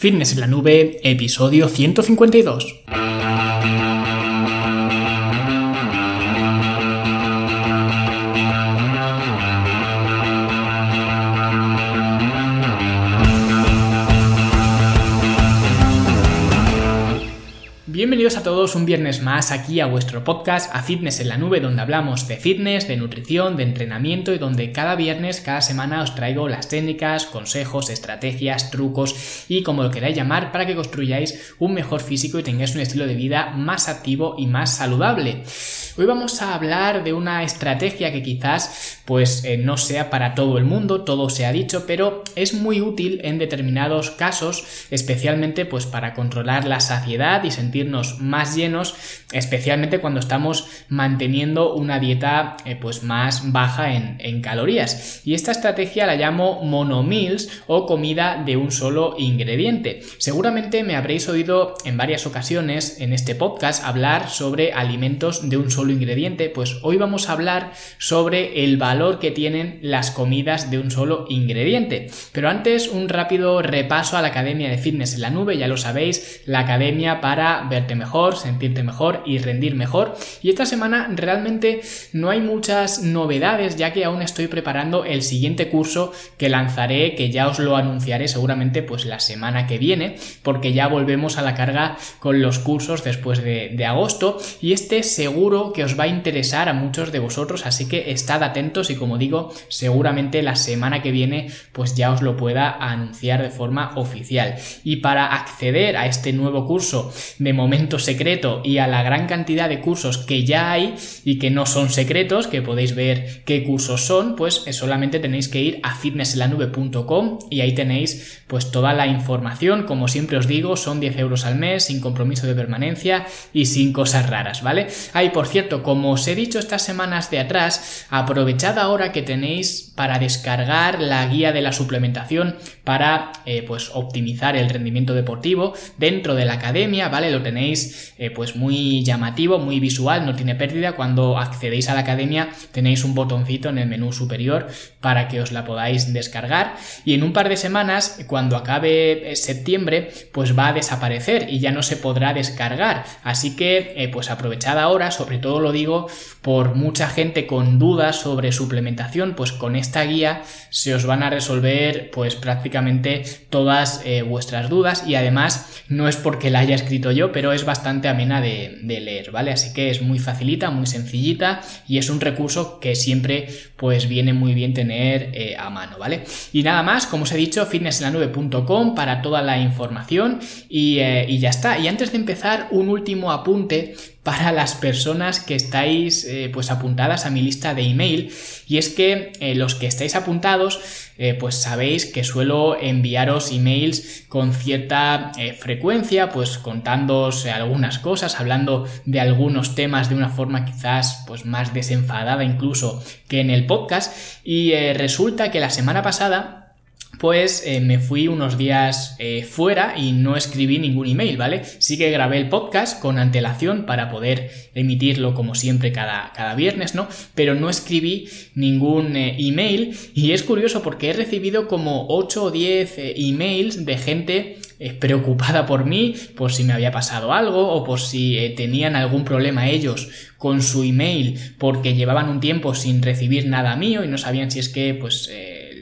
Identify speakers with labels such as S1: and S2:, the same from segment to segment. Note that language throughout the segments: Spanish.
S1: Fitness en la Nube, episodio 152. Bienvenidos a todos un viernes más aquí a vuestro podcast A Fitness en la Nube, donde hablamos de fitness, de nutrición, de entrenamiento y donde cada viernes, cada semana os traigo las técnicas, consejos, estrategias, trucos y como lo queráis llamar para que construyáis un mejor físico y tengáis un estilo de vida más activo y más saludable. Hoy vamos a hablar de una estrategia que quizás pues eh, no sea para todo el mundo, todo se ha dicho, pero es muy útil en determinados casos, especialmente pues para controlar la saciedad y sentirnos más llenos, especialmente cuando estamos manteniendo una dieta eh, pues más baja en, calorías. Y esta estrategia la llamo monomills o comida de un solo ingrediente. Seguramente me habréis oído en varias ocasiones en este podcast hablar sobre alimentos de un solo ingrediente, pues hoy vamos a hablar sobre el valor que tienen las comidas de un solo ingrediente. Pero antes un rápido repaso a la Academia de Fitness en la Nube, ya lo sabéis, la academia para verte mejor, sentirte mejor y rendir mejor. Y esta semana realmente no hay muchas novedades ya que aún estoy preparando el siguiente curso que lanzaré, que ya os lo anunciaré seguramente pues la semana que viene, porque ya volvemos a la carga con los cursos después de, de agosto y este seguro que os va a interesar a muchos de vosotros, así que estad atentos y como digo, seguramente la semana que viene pues ya os lo pueda anunciar de forma oficial. Y para acceder a este nuevo curso de momento secreto y a la gran cantidad de cursos que ya hay y que no son secretos, que podéis ver qué cursos son, pues solamente tenéis que ir a fitnesselanube.com y ahí tenéis pues toda la información, como siempre os digo, son 10 euros al mes, sin compromiso de permanencia y sin cosas raras, ¿vale? Hay por cierto como os he dicho estas semanas de atrás, aprovechad ahora que tenéis para descargar la guía de la suplementación para eh, pues optimizar el rendimiento deportivo dentro de la academia, ¿vale? Lo tenéis eh, pues muy llamativo, muy visual, no tiene pérdida. Cuando accedéis a la academia tenéis un botoncito en el menú superior para que os la podáis descargar y en un par de semanas, cuando acabe eh, septiembre, pues va a desaparecer y ya no se podrá descargar. Así que pues aprovechad ahora, sobre todo lo digo por mucha gente con dudas sobre suplementación, pues con esta guía se os van a resolver pues prácticamente todas eh, vuestras dudas y además no es porque la haya escrito yo, pero es bastante amena de, leer, ¿vale? Así que es muy facilita, muy sencillita y es un recurso que siempre pues viene muy bien tener eh, a mano, ¿vale? Y nada más, como os he dicho, fitnessenlanube.com para toda la información y, eh, y ya está. Y antes de empezar, un último apunte para las personas que estáis pues apuntadas a mi lista de email y es que los que estáis apuntados eh, pues sabéis que suelo enviaros emails con cierta frecuencia pues contándoos algunas cosas hablando de algunos temas de una forma quizás pues más desenfadada incluso que en el podcast. Y resulta que la semana pasada pues eh, me fui unos días eh, fuera y no escribí ningún email, ¿vale? Sí que grabé el podcast con antelación para poder emitirlo como siempre cada, cada viernes, ¿no? Pero no escribí ningún eh, email y es curioso porque he recibido como 8 o 10 emails de gente preocupada por mí, por si me había pasado algo o por si tenían algún problema ellos con su email porque llevaban un tiempo sin recibir nada mío y no sabían si es que pues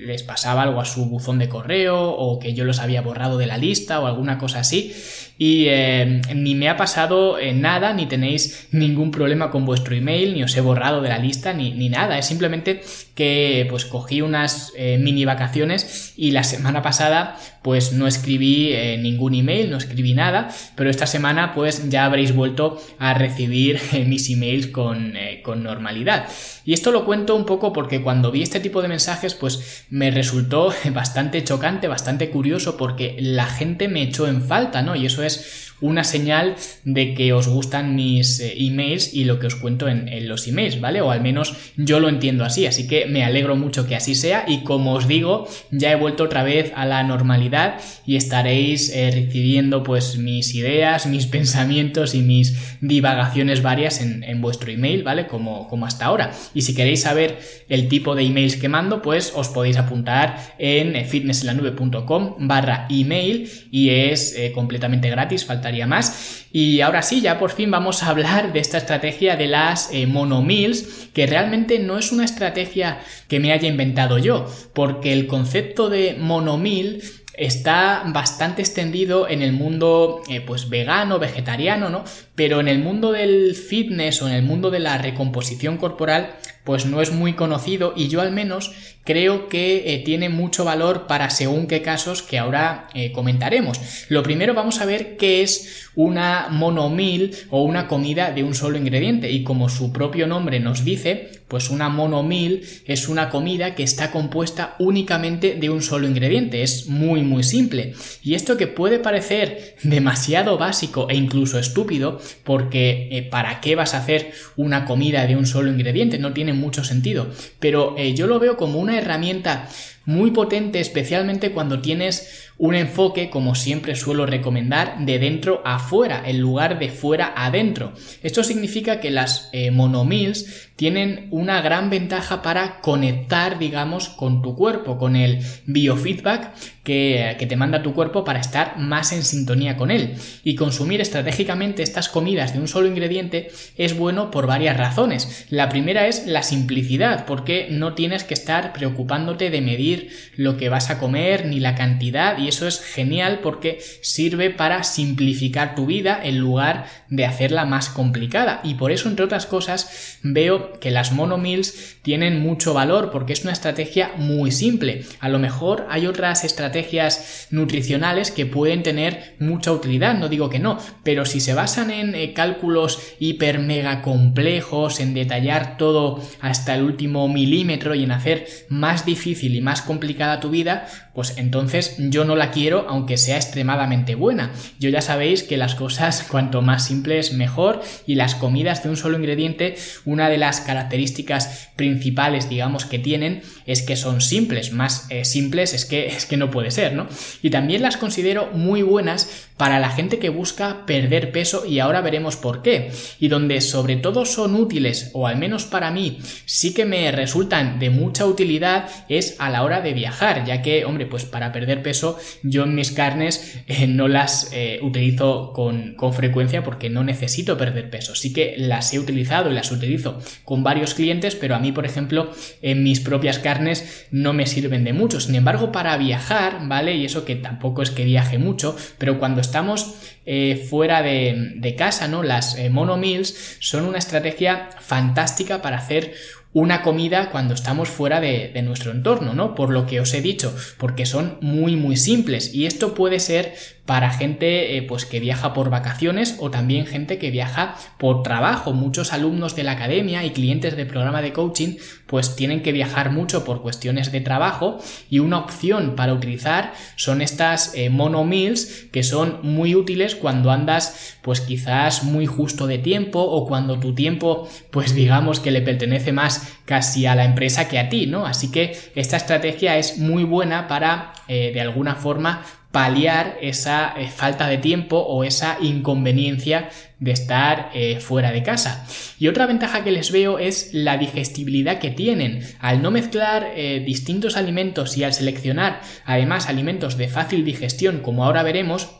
S1: les pasaba algo a su buzón de correo o que yo los había borrado de la lista o alguna cosa así y eh, ni me ha pasado eh, nada, ni tenéis ningún problema con vuestro email, ni os he borrado de la lista, ni, ni nada. Es simplemente que pues cogí unas eh, mini vacaciones y la semana pasada pues no escribí ningún email, no escribí nada, pero esta semana pues ya habréis vuelto a recibir mis emails con, con normalidad. Y esto lo cuento un poco porque cuando vi este tipo de mensajes pues me resultó bastante chocante, bastante curioso porque la gente me echó en falta, ¿no? Y eso es una señal de que os gustan mis eh, emails y lo que os cuento en, los emails, ¿vale? O al menos yo lo entiendo así, así que me alegro mucho que así sea y como os digo, ya he vuelto otra vez a la normalidad y estaréis eh, recibiendo pues mis ideas, mis pensamientos y mis divagaciones varias en, vuestro email, ¿vale? Como, como hasta ahora. Y si queréis saber el tipo de emails que mando, pues os podéis apuntar en fitnessenlanube.com barra email y es eh, completamente gratis, más. Y ahora sí, ya por fin vamos a hablar de esta estrategia de las eh, monomills, que realmente no es una estrategia que me haya inventado yo, porque el concepto de monomil está bastante extendido en el mundo eh, pues vegano, vegetariano, ¿no? Pero en el mundo del fitness o en el mundo de la recomposición corporal pues no es muy conocido y yo al menos creo que eh, tiene mucho valor para según qué casos que ahora eh, comentaremos. Lo primero vamos a ver qué es una monomil o una comida de un solo ingrediente y como su propio nombre nos dice, pues una monomil es una comida que está compuesta únicamente de un solo ingrediente, es muy muy simple. Y esto que puede parecer demasiado básico e incluso estúpido, porque eh, ¿para qué vas a hacer una comida de un solo ingrediente? No tiene mucho sentido, pero yo lo veo como una herramienta muy potente, especialmente cuando tienes un enfoque, como siempre suelo recomendar, de dentro a fuera, en lugar de fuera adentro. Esto significa que las eh, monomills tienen una gran ventaja para conectar, digamos, con tu cuerpo, con el biofeedback que, te manda tu cuerpo para estar más en sintonía con él. Y consumir estratégicamente estas comidas de un solo ingrediente es bueno por varias razones. La primera es la simplicidad, porque no tienes que estar preocupándote de medir lo que vas a comer ni la cantidad y eso es genial porque sirve para simplificar tu vida en lugar de hacerla más complicada. Y por eso, entre otras cosas, veo que las monomills tienen mucho valor porque es una estrategia muy simple. A lo mejor hay otras estrategias nutricionales que pueden tener mucha utilidad, no digo que no, pero si se basan en eh, cálculos hiper mega complejos, en detallar todo hasta el último milímetro y en hacer más difícil y más complicada tu vida, pues entonces yo no la quiero aunque sea extremadamente buena. Yo ya sabéis que las cosas cuanto más simples mejor y las comidas de un solo ingrediente, una de las características principales digamos que tienen es que son simples, más eh, simples es que, es que no puede ser, ¿no? Y también las considero muy buenas para la gente que busca perder peso y ahora veremos por qué. Y donde sobre todo son útiles, o al menos para mí, sí que me resultan de mucha utilidad es a la hora de viajar, ya que, hombre, pues para perder peso yo en mis carnes eh, no las eh, utilizo con, con frecuencia porque no necesito perder peso. Sí que las he utilizado y las utilizo con varios clientes, pero a mí, por ejemplo, en mis propias carnes no me sirven de mucho. Sin embargo, para viajar, ¿vale? Y eso que tampoco es que viaje mucho, pero cuando estamos eh, fuera de, casa, ¿no? Las eh, monomills son una estrategia fantástica para hacer una comida cuando estamos fuera de, nuestro entorno, ¿no? Por lo que os he dicho, porque son muy muy simples y esto puede ser para gente eh, pues que viaja por vacaciones o también gente que viaja por trabajo. Muchos alumnos de la academia y clientes del programa de coaching pues tienen que viajar mucho por cuestiones de trabajo y una opción para utilizar son estas eh, mono meals que son muy útiles cuando andas pues quizás muy justo de tiempo o cuando tu tiempo pues digamos que le pertenece más casi a la empresa que a ti, ¿no? Así que esta estrategia es muy buena para eh, de alguna forma paliar esa eh, falta de tiempo o esa inconveniencia de estar eh, fuera de casa. Y otra ventaja que les veo es la digestibilidad que tienen. Al no mezclar eh, distintos alimentos y al seleccionar además alimentos de fácil digestión, como ahora veremos,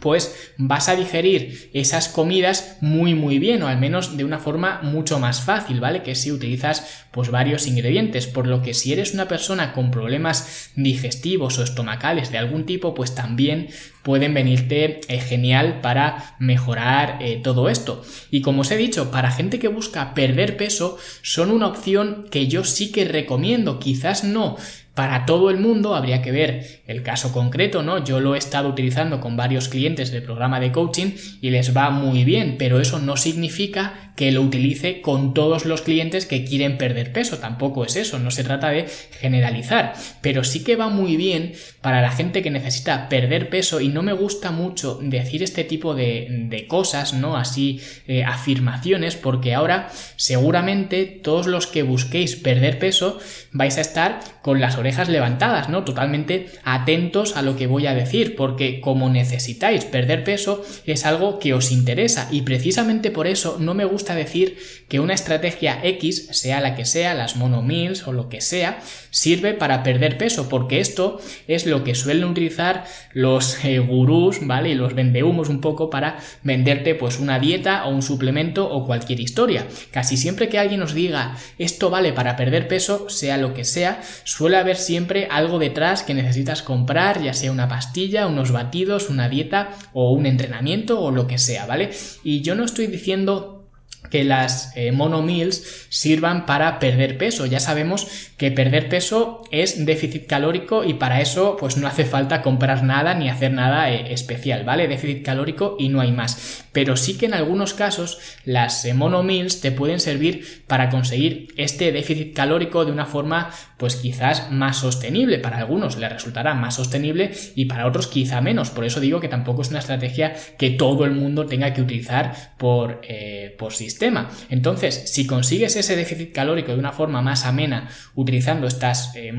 S1: pues vas a digerir esas comidas muy muy bien o al menos de una forma mucho más fácil, ¿vale? Que si utilizas pues varios ingredientes, por lo que si eres una persona con problemas digestivos o estomacales de algún tipo, pues también pueden venirte eh, genial para mejorar eh, todo esto. Y como os he dicho, para gente que busca perder peso, son una opción que yo sí que recomiendo, quizás no Para todo el mundo habría que ver el caso concreto, ¿no? Yo lo he estado utilizando con varios clientes del programa de coaching y les va muy bien, pero eso no significa que lo utilice con todos los clientes que quieren perder peso. Tampoco es eso, no se trata de generalizar, pero sí que va muy bien para la gente que necesita perder peso y no me gusta mucho decir este tipo de, cosas, ¿no? Así eh, afirmaciones, porque ahora seguramente todos los que busquéis perder peso vais a estar con las orejas levantadas, ¿no? Totalmente atentos a lo que voy a decir, porque como necesitáis perder peso es algo que os interesa y precisamente por eso no me gusta decir que una estrategia X, sea la que sea, las monomills o lo que sea, sirve para perder peso, porque esto es lo que suelen utilizar los eh, gurús, ¿vale? Y los vendehumos un poco para venderte pues una dieta o un suplemento o cualquier historia. Casi siempre que alguien os diga esto vale para perder peso, sea lo que sea, suele haber siempre algo detrás que necesitas comprar, ya sea una pastilla, unos batidos, una dieta o un entrenamiento o lo que sea, ¿vale? Y yo no estoy diciendo que las eh, monomills sirvan para perder peso. Ya sabemos que perder peso es déficit calórico y para eso pues no hace falta comprar nada ni hacer nada eh, especial, ¿vale? Déficit calórico y no hay más. Pero sí que en algunos casos las eh, monomills te pueden servir para conseguir este déficit calórico de una forma pues quizás más sostenible. Para algunos le resultará más sostenible y para otros quizá menos. Por eso digo que tampoco es una estrategia que todo el mundo tenga que utilizar por, por sistema. Entonces, si consigues ese déficit calórico de una forma más amena utilizando estas eh,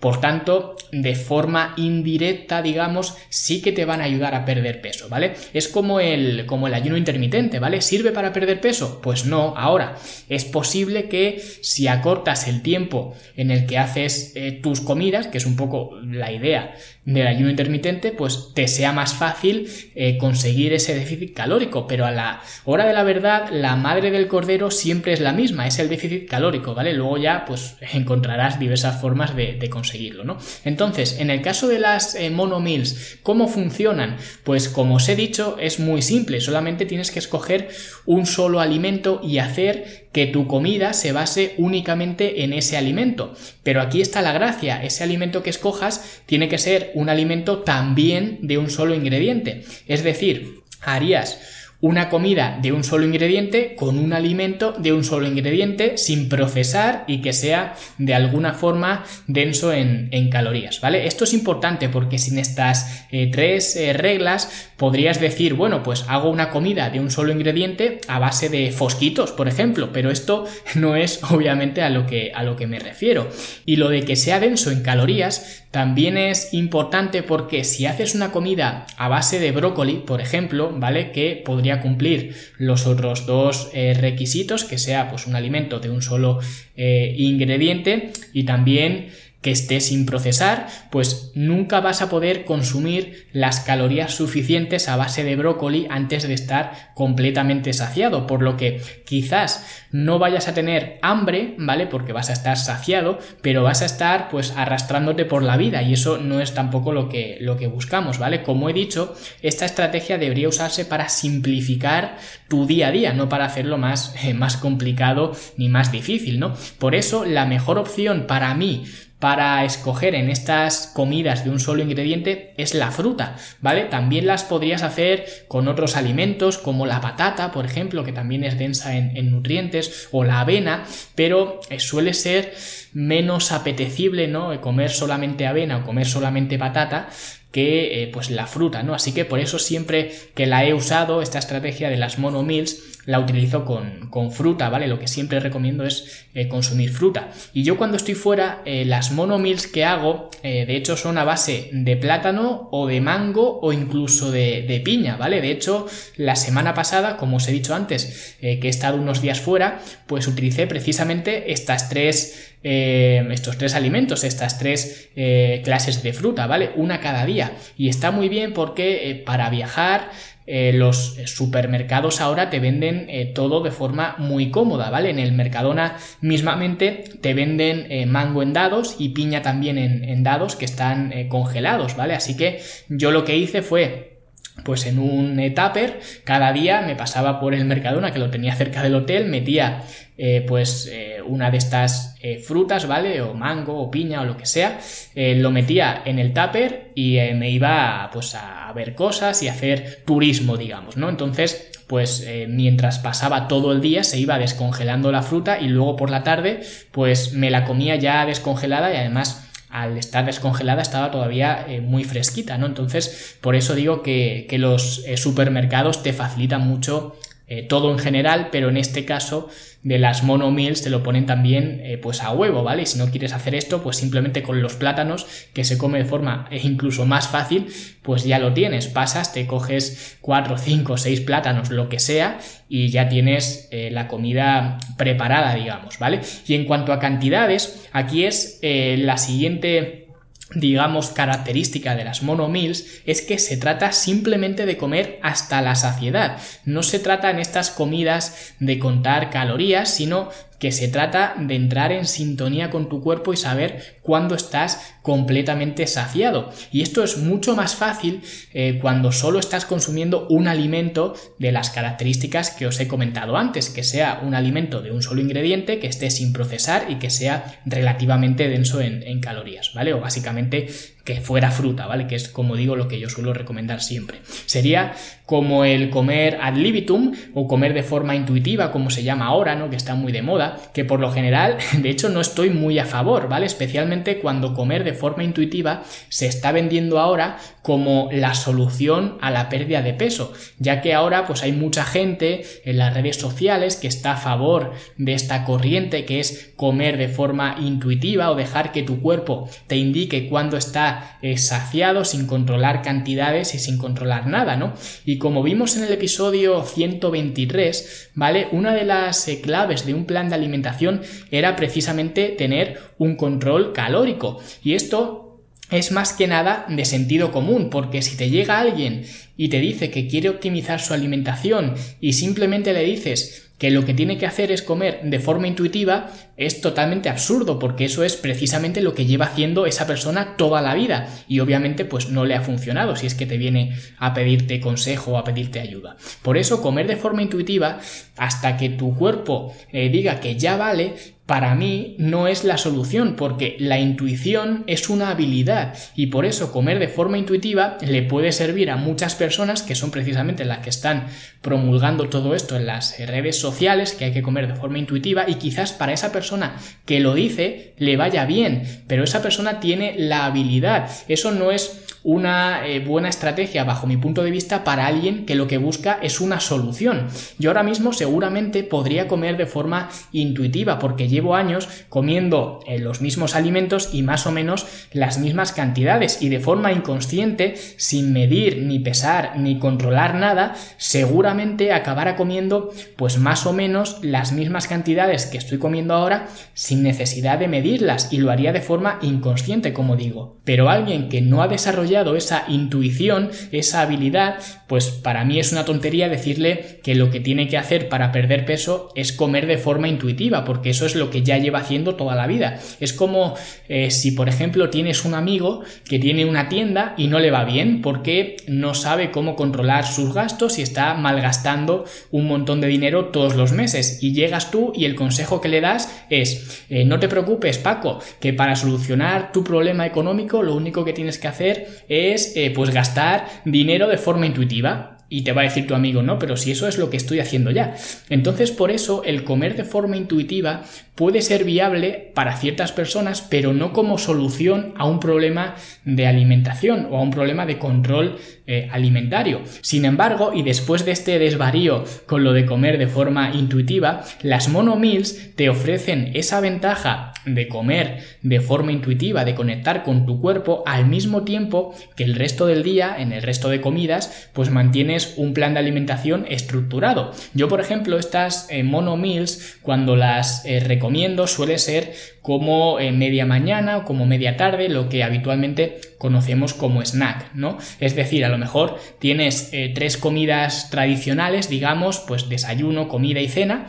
S1: por tanto, de forma indirecta, digamos, sí que te van a ayudar a perder peso, ¿vale? Es como el, como el ayuno intermitente, ¿vale? ¿Sirve para perder peso? Pues no, ahora, es posible que si acortas el tiempo en el que haces eh, tus comidas, que es un poco la idea del ayuno intermitente, pues te sea más fácil eh, conseguir ese déficit calórico, pero a la hora de la verdad, la madre del cordero siempre es la misma, es el déficit calórico, ¿vale? Luego ya, pues encontrarás diversas formas de, conseguirlo, ¿no? Entonces, en el caso de las eh, monomills, ¿cómo funcionan? Pues como os he dicho, es muy simple, solamente tienes que escoger un solo alimento y hacer que tu comida se base únicamente en ese alimento. Pero aquí está la gracia, ese alimento que escojas tiene que ser un alimento también de un solo ingrediente. Es decir, harías una comida de un solo ingrediente con un alimento de un solo ingrediente sin procesar y que sea de alguna forma denso en, calorías, ¿vale? Esto es importante porque sin estas eh, tres eh, reglas podrías decir, bueno, pues hago una comida de un solo ingrediente a base de fosquitos, por ejemplo, pero esto no es obviamente a lo que, a lo que me refiero. Y lo de que sea denso en calorías también es importante porque si haces una comida a base de brócoli, por ejemplo, ¿vale? Que podría cumplir los otros dos eh, requisitos, que sea pues un alimento de un solo eh, ingrediente y también que esté sin procesar, pues nunca vas a poder consumir las calorías suficientes a base de brócoli antes de estar completamente saciado, por lo que quizás no vayas a tener hambre, ¿vale? Porque vas a estar saciado, pero vas a estar pues arrastrándote por la vida y eso no es tampoco lo que, lo que buscamos, ¿vale? Como he dicho, esta estrategia debería usarse para simplificar tu día a día, no para hacerlo más, más complicado ni más difícil, ¿no? Por eso la mejor opción para mí para escoger en estas comidas de un solo ingrediente es la fruta, ¿vale? También las podrías hacer con otros alimentos como la patata, por ejemplo, que también es densa en, nutrientes, o la avena, pero eh, suele ser menos apetecible, ¿no? Comer solamente avena o comer solamente patata que eh, pues la fruta, ¿no? Así que por eso siempre que la he usado, esta estrategia de las monomills, la utilizo con, fruta, ¿vale? Lo que siempre recomiendo es eh, consumir fruta. Y yo cuando estoy fuera, eh, las monomills que hago, de hecho, son a base de plátano o de mango o incluso de, de, piña, ¿vale? De hecho, la semana pasada, como os he dicho antes, que he estado unos días fuera, pues utilicé precisamente estas tres eh, estos tres alimentos, estas tres eh, clases de fruta, ¿vale? Una cada día. Y está muy bien porque eh, para viajar los supermercados ahora te venden todo de forma muy cómoda, ¿vale? En el Mercadona mismamente te venden mango en dados y piña también en, en dados que están congelados, ¿vale? Así que yo lo que hice fue pues en un tupper cada día me pasaba por el Mercadona que lo tenía cerca del hotel, metía eh, pues eh, una de estas eh, frutas, ¿vale? O mango o piña o lo que sea, lo metía en el tupper y me iba pues a ver cosas y a hacer turismo, digamos, ¿no? Entonces, pues mientras pasaba todo el día se iba descongelando la fruta y luego por la tarde pues me la comía ya descongelada y además al estar descongelada estaba todavía eh, muy fresquita, ¿no? Entonces, por eso digo que, los eh, supermercados te facilitan mucho eh, todo en general, pero en este caso de las mono meals te lo ponen también eh, pues a huevo, ¿vale? Y si no quieres hacer esto, pues simplemente con los plátanos que se come de forma eh, incluso más fácil, pues ya lo tienes. Pasas, te coges 4, 5, 6 plátanos, lo que sea, y ya tienes la comida preparada, digamos, ¿vale? Y en cuanto a cantidades, aquí es la siguiente digamos, característica de las monomills es que se trata simplemente de comer hasta la saciedad. No se trata en estas comidas de contar calorías, sino que se trata de entrar en sintonía con tu cuerpo y saber cuándo estás completamente saciado. Y esto es mucho más fácil eh, cuando solo estás consumiendo un alimento de las características que os he comentado antes, que sea un alimento de un solo ingrediente, que esté sin procesar y que sea relativamente denso en, en calorías, ¿vale? O básicamente que fuera fruta, ¿vale? Que es como digo lo que yo suelo recomendar siempre. Sería como el comer ad libitum o comer de forma intuitiva, como se llama ahora, ¿no? Que está muy de moda, que por lo general, de hecho, no estoy muy a favor, ¿vale? Especialmente cuando comer de forma intuitiva se está vendiendo ahora como la solución a la pérdida de peso, ya que ahora pues hay mucha gente en las redes sociales que está a favor de esta corriente que es comer de forma intuitiva o dejar que tu cuerpo te indique cuándo está saciado sin controlar cantidades y sin controlar nada, ¿no? Y como vimos en el episodio 123, ¿vale? Una de las eh, claves de un plan de alimentación era precisamente tener un control calórico. Y esto es más que nada de sentido común, porque si te llega alguien y te dice que quiere optimizar su alimentación y simplemente le dices que lo que tiene que hacer es comer de forma intuitiva es totalmente absurdo porque eso es precisamente lo que lleva haciendo esa persona toda la vida y obviamente pues no le ha funcionado si es que te viene a pedirte consejo o a pedirte ayuda. Por eso comer de forma intuitiva hasta que tu cuerpo eh, diga que ya vale para mí no es la solución porque la intuición es una habilidad y por eso comer de forma intuitiva le puede servir a muchas personas que son precisamente las que están promulgando todo esto en las redes sociales que hay que comer de forma intuitiva y quizás para esa persona que lo dice le vaya bien pero esa persona tiene la habilidad. Eso no es una eh, buena estrategia bajo mi punto de vista para alguien que lo que busca es una solución. Yo ahora mismo seguramente podría comer de forma intuitiva porque llevo años comiendo eh, los mismos alimentos y más o menos las mismas cantidades y de forma inconsciente, sin medir ni pesar ni controlar nada, seguramente acabará comiendo pues más o menos las mismas cantidades que estoy comiendo ahora sin necesidad de medirlas y lo haría de forma inconsciente como digo. Pero alguien que no ha desarrollado esa intuición, esa habilidad, pues para mí es una tontería decirle que lo que tiene que hacer para perder peso es comer de forma intuitiva, porque eso es lo que ya lleva haciendo toda la vida. Es como eh, si, por ejemplo, tienes un amigo que tiene una tienda y no le va bien porque no sabe cómo controlar sus gastos y está malgastando un montón de dinero todos los meses. Y llegas tú y el consejo que le das es, eh, no te preocupes, Paco, que para solucionar tu problema económico lo único que tienes que hacer es eh, pues gastar dinero de forma intuitiva. Y te va a decir tu amigo, no, pero si eso es lo que estoy haciendo ya. Entonces, por eso, el comer de forma intuitiva puede ser viable para ciertas personas, pero no como solución a un problema de alimentación o a un problema de control eh, alimentario. Sin embargo, y después de este desvarío con lo de comer de forma intuitiva, las monomills te ofrecen esa ventaja de comer de forma intuitiva, de conectar con tu cuerpo al mismo tiempo que el resto del día, en el resto de comidas, pues mantienes un plan de alimentación estructurado. Yo, por ejemplo, estas eh, monomills, cuando las eh, recomiendo, suele ser como media mañana o como media tarde, lo que habitualmente conocemos como snack, ¿no? Es decir, a lo mejor tienes eh, tres comidas tradicionales, digamos, pues desayuno, comida y cena,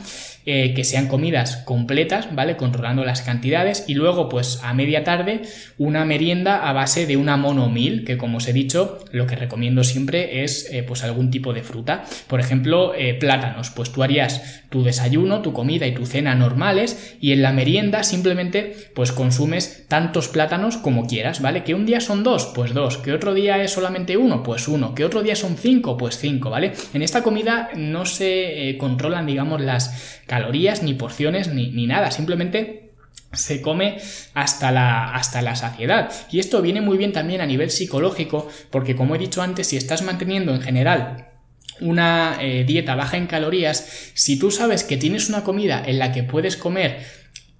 S1: eh, que sean comidas completas, ¿vale? Controlando las cantidades y luego pues a media tarde una merienda a base de una monomil, que como os he dicho, lo que recomiendo siempre es eh, pues algún tipo de fruta. Por ejemplo, eh, plátanos, pues tú harías tu desayuno, tu comida y tu cena normales y en la merienda simplemente pues consumes tantos plátanos como quieras, ¿vale? Que un día son dos, pues dos, que otro día es solamente uno, pues uno, que otro día son cinco, pues cinco, ¿vale? En esta comida no se controlan, digamos, las calorías, ni porciones, ni, ni nada. Simplemente se come hasta la, hasta la saciedad. Y esto viene muy bien también a nivel psicológico, porque como he dicho antes, si estás manteniendo en general una eh, dieta baja en calorías, si tú sabes que tienes una comida en la que puedes comer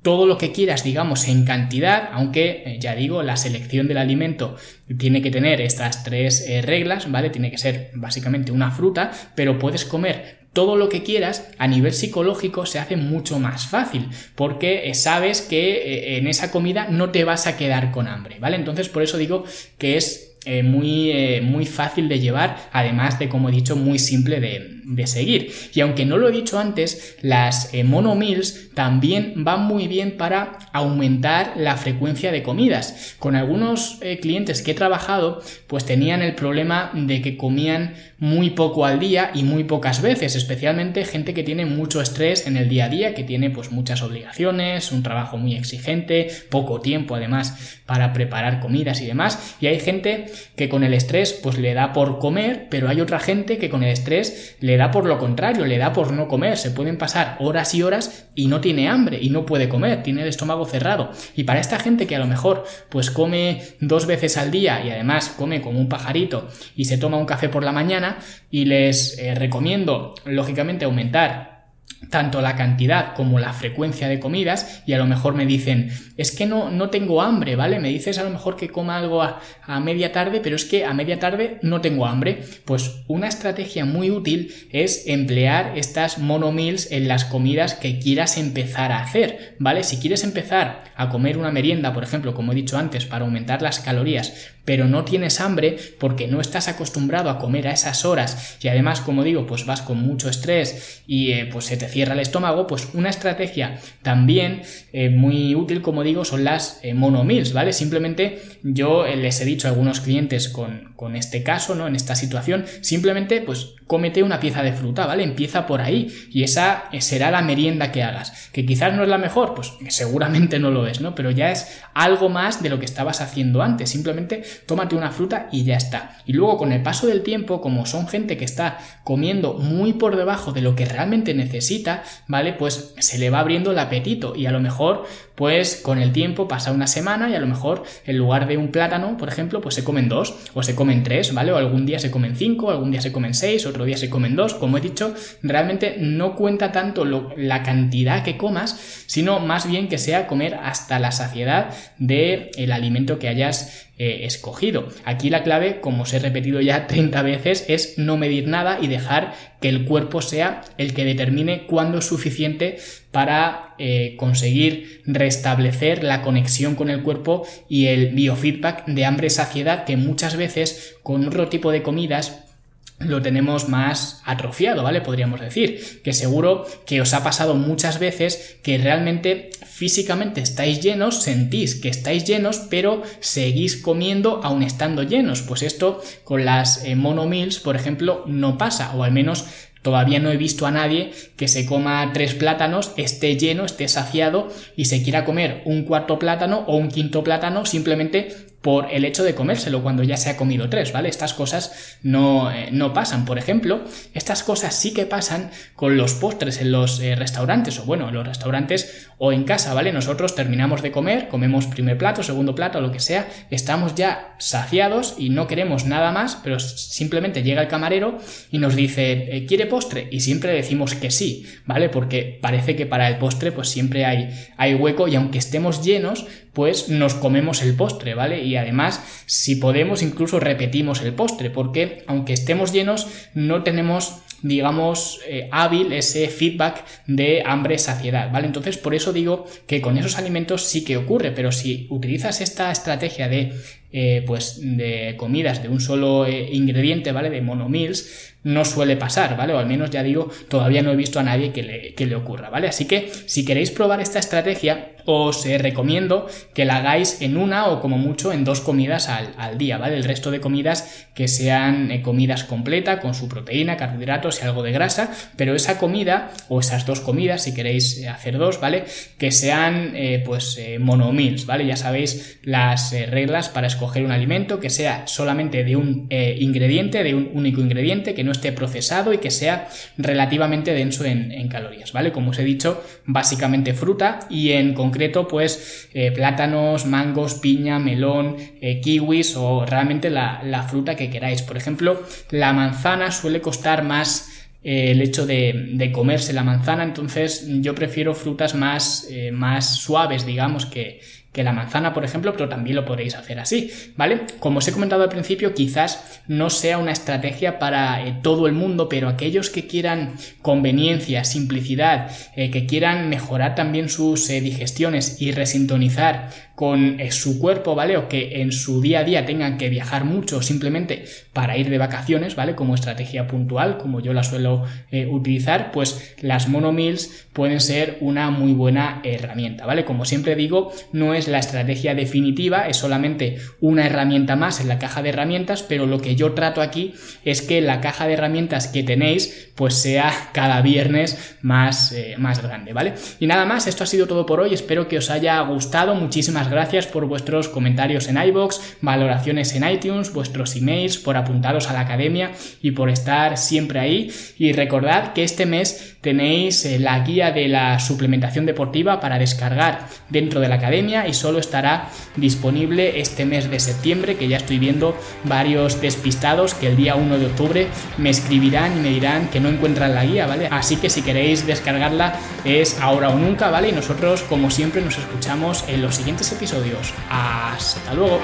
S1: todo lo que quieras, digamos, en cantidad, aunque eh, ya digo, la selección del alimento tiene que tener estas tres eh, reglas, ¿vale? Tiene que ser básicamente una fruta, pero puedes comer todo lo que quieras, a nivel psicológico se hace mucho más fácil, porque eh, sabes que en esa comida no te vas a quedar con hambre, ¿vale? Entonces por eso digo que es muy, muy fácil de llevar, además de, como he dicho, muy simple de, de seguir. Y aunque no lo he dicho antes, las eh, monomills también van muy bien para aumentar la frecuencia de comidas. Con algunos eh, clientes que he trabajado, pues tenían el problema de que comían muy poco al día y muy pocas veces, especialmente gente que tiene mucho estrés en el día a día, que tiene pues muchas obligaciones, un trabajo muy exigente, poco tiempo además para preparar comidas y demás. Y hay gente que con el estrés pues le da por comer, pero hay otra gente que con el estrés le da por lo contrario, le da por no comer, se pueden pasar horas y horas y no tiene hambre y no puede comer, tiene el estómago cerrado. Y para esta gente que a lo mejor pues come dos veces al día y además come como un pajarito y se toma un café por la mañana y les eh, recomiendo lógicamente aumentar tanto la cantidad como la frecuencia de comidas y a lo mejor me dicen es que no, no tengo hambre, ¿vale? Me dices a lo mejor que coma algo a, a, media tarde, pero es que a media tarde no tengo hambre. Pues una estrategia muy útil es emplear estas monomills en las comidas que quieras empezar a hacer, ¿vale? Si quieres empezar a comer una merienda, por ejemplo, como he dicho antes, para aumentar las calorías, pero no tienes hambre porque no estás acostumbrado a comer a esas horas y además, como digo, pues vas con mucho estrés y eh, pues se te cierra el estómago, pues una estrategia también eh, muy útil, como digo, son las eh, monomills, ¿vale? Simplemente yo les he dicho a algunos clientes con, con este caso, ¿no? En esta situación, simplemente pues cómete una pieza de fruta, ¿vale? Empieza por ahí y esa será la merienda que hagas. Que quizás no es la mejor, pues seguramente no lo es, ¿no? Pero ya es algo más de lo que estabas haciendo antes. Simplemente tómate una fruta y ya está. Y luego con el paso del tiempo, como son gente que está comiendo muy por debajo de lo que realmente necesita, ¿vale? Pues se le va abriendo el apetito y a lo mejor, pues con el tiempo pasa una semana y a lo mejor en lugar de un plátano, por ejemplo, pues se comen dos o se comen tres, ¿vale? O algún día se comen cinco, algún día se comen seis, otro día se comen dos. Como he dicho, realmente no cuenta tanto la cantidad que comas, sino más bien que sea comer hasta la saciedad del el alimento que hayas eh, escogido. Aquí la clave, como os he repetido ya 30 veces, es no medir nada y dejar que el cuerpo sea el que determine cuándo es suficiente para eh, conseguir restablecer la conexión con el cuerpo y el biofeedback de hambre-saciedad que muchas veces con otro tipo de comidas lo tenemos más atrofiado, ¿vale? Podríamos decir que seguro que os ha pasado muchas veces que realmente físicamente estáis llenos, sentís que estáis llenos, pero seguís comiendo aún estando llenos. Pues esto con las eh, monomills, por ejemplo, no pasa, o al menos Todavía no he visto a nadie que se coma tres plátanos, esté lleno, esté saciado y se quiera comer un cuarto plátano o un quinto plátano simplemente por el hecho de comérselo cuando ya se ha comido tres, ¿vale? Estas cosas no, eh, no pasan. Por ejemplo, estas cosas sí que pasan con los postres en los eh, restaurantes, o bueno, en los restaurantes o en casa, ¿vale? Nosotros terminamos de comer, comemos primer plato, segundo plato, lo que sea, estamos ya saciados y no queremos nada más, pero simplemente llega el camarero y nos dice, eh, ¿quiere postre? Y siempre decimos que sí, ¿vale? Porque parece que para el postre pues siempre hay, hay hueco y aunque estemos llenos, pues nos comemos el postre, ¿vale? Y además, si podemos, incluso repetimos el postre, porque aunque estemos llenos, no tenemos digamos, eh, hábil ese feedback de hambre-saciedad, ¿vale? Entonces, por eso digo que con esos alimentos sí que ocurre, pero si utilizas esta estrategia de eh, pues de comidas de un solo eh, ingrediente, ¿vale? De monomills, no suele pasar, ¿vale? O al menos ya digo, todavía no he visto a nadie que le, que le ocurra, ¿vale? Así que si queréis probar esta estrategia, os eh, recomiendo que la hagáis en una o como mucho en dos comidas al, día, ¿vale? El resto de comidas que sean comidas completa con su proteína, carbohidratos y algo de grasa, pero esa comida o esas dos comidas, si queréis hacer dos, ¿vale? Que sean pues monomils, ¿vale? Ya sabéis las reglas para escoger un alimento que sea solamente de un ingrediente, de un único ingrediente, que no esté procesado y que sea relativamente denso en, calorías, ¿vale? Como os he dicho, básicamente fruta y en concreto pues eh, plátanos, mangos, piña, melón, eh, kiwis o realmente la, fruta que queráis. Por ejemplo, la manzana suele costar más eh, el hecho de, comerse la manzana, entonces yo prefiero frutas más, más suaves, digamos, que, que la manzana, por ejemplo, pero también lo podéis hacer así, ¿vale? Como os he comentado al principio, quizás no sea una estrategia para eh, todo el mundo, pero aquellos que quieran conveniencia, simplicidad, eh, que quieran mejorar también sus eh, digestiones y resintonizar con su cuerpo, ¿vale? O que en su día a día tengan que viajar mucho simplemente para ir de vacaciones, ¿vale? Como estrategia puntual, como yo la suelo utilizar, pues las monomills pueden ser una muy buena herramienta, ¿vale? Como siempre digo, no es la estrategia definitiva, es solamente una herramienta más en la caja de herramientas, pero lo que yo trato aquí es que la caja de herramientas que tenéis pues sea cada viernes más, eh, más grande, ¿vale? Y nada más, esto ha sido todo por hoy, espero que os haya gustado, muchísimas gracias por vuestros comentarios en iBox, valoraciones en iTunes, vuestros emails, por apuntaros a la academia y por estar siempre ahí y recordad que este mes tenéis eh, la guía de la suplementación deportiva para descargar dentro de la academia y solo estará disponible este mes de septiembre, que ya estoy viendo varios despistados que el día 1 de octubre me escribirán y me dirán que no encuentran la guía, ¿vale? Así que si queréis descargarla es ahora o nunca, ¿vale? Y nosotros, como siempre, nos escuchamos en los siguientes episodios. Hasta luego.